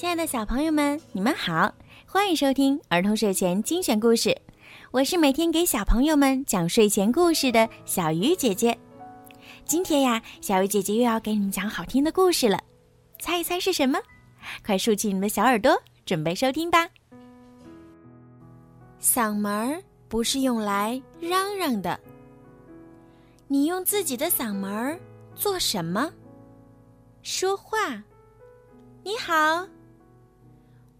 亲爱的小朋友们，你们好，欢迎收听儿童睡前精选故事。我是每天给小朋友们讲睡前故事的小鱼姐姐。今天呀，小鱼姐姐又要给你们讲好听的故事了，猜一猜是什么？快竖起你们的小耳朵，准备收听吧。嗓门儿不是用来嚷嚷的，你用自己的嗓门做什么？说话。你好。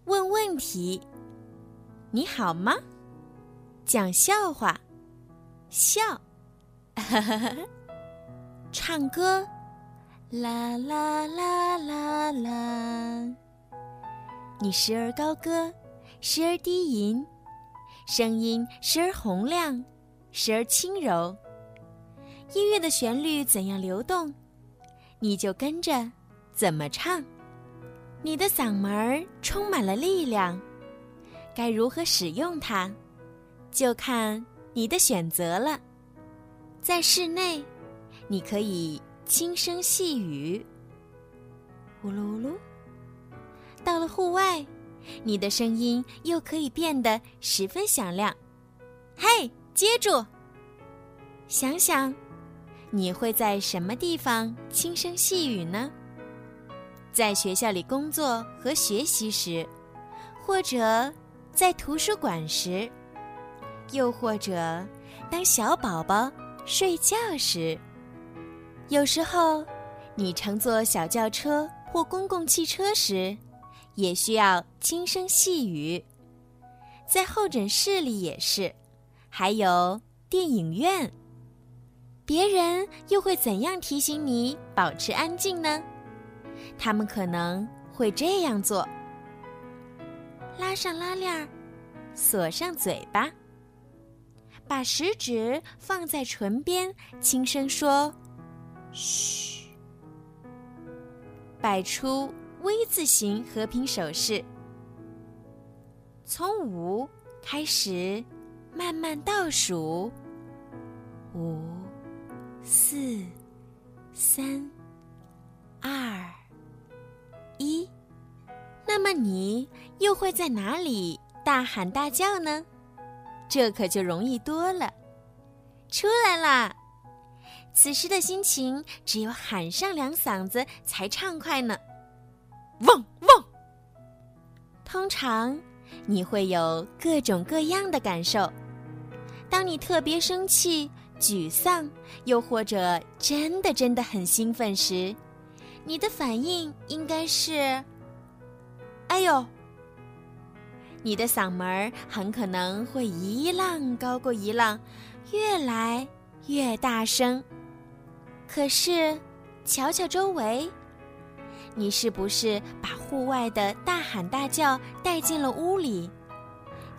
问问题。你好吗？讲笑话。笑。唱歌。啦啦啦啦啦。你时而高歌，时而低吟，声音时而洪亮，时而轻柔。音乐的旋律怎样流动，你就跟着怎么唱。你的嗓门儿充满了力量，该如何使用它，就看你的选择了。在室内，你可以轻声细语，呼噜噜；到了户外，你的声音又可以变得十分响亮。嘿，接住！想想，你会在什么地方轻声细语呢？在学校里工作和学习时，或者在图书馆时，又或者当小宝宝睡觉时，有时候你乘坐小轿车或公共汽车时，也需要轻声细语。在候诊室里也是，还有电影院，别人又会怎样提醒你保持安静呢？他们可能会这样做：拉上拉链，锁上嘴巴，把食指放在唇边，轻声说“嘘”，摆出 V 字形和平手势，从五开始慢慢倒数：五、四、三、二。一，那么你又会在哪里大喊大叫呢？这可就容易多了。出来啦！此时的心情只有喊上两嗓子才畅快呢。汪汪！通常你会有各种各样的感受。当你特别生气、沮丧，又或者真的真的很兴奋时。你的反应应该是：“哎呦！”你的嗓门儿很可能会一浪高过一浪，越来越大声。可是，瞧瞧周围，你是不是把户外的大喊大叫带进了屋里？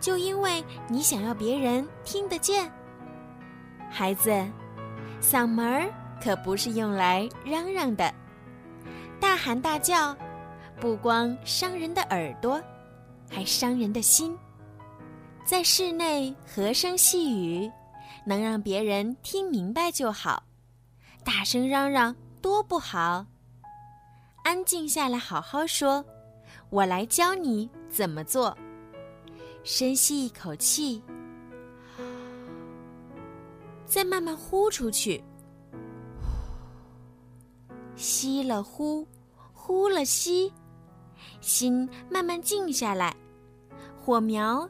就因为你想要别人听得见。孩子，嗓门儿可不是用来嚷嚷的。大喊大叫，不光伤人的耳朵，还伤人的心。在室内和声细语，能让别人听明白就好；大声嚷嚷多不好。安静下来，好好说。我来教你怎么做。深吸一口气，再慢慢呼出去。吸了呼，呼了吸，心慢慢静下来，火苗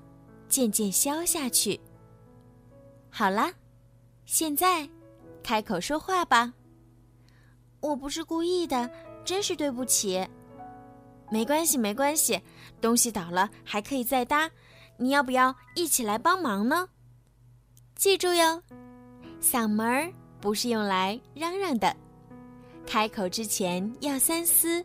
渐渐消下去。好啦，现在开口说话吧。我不是故意的，真是对不起。没关系，没关系，东西倒了还可以再搭。你要不要一起来帮忙呢？记住哟，嗓门儿不是用来嚷嚷的。开口之前要三思，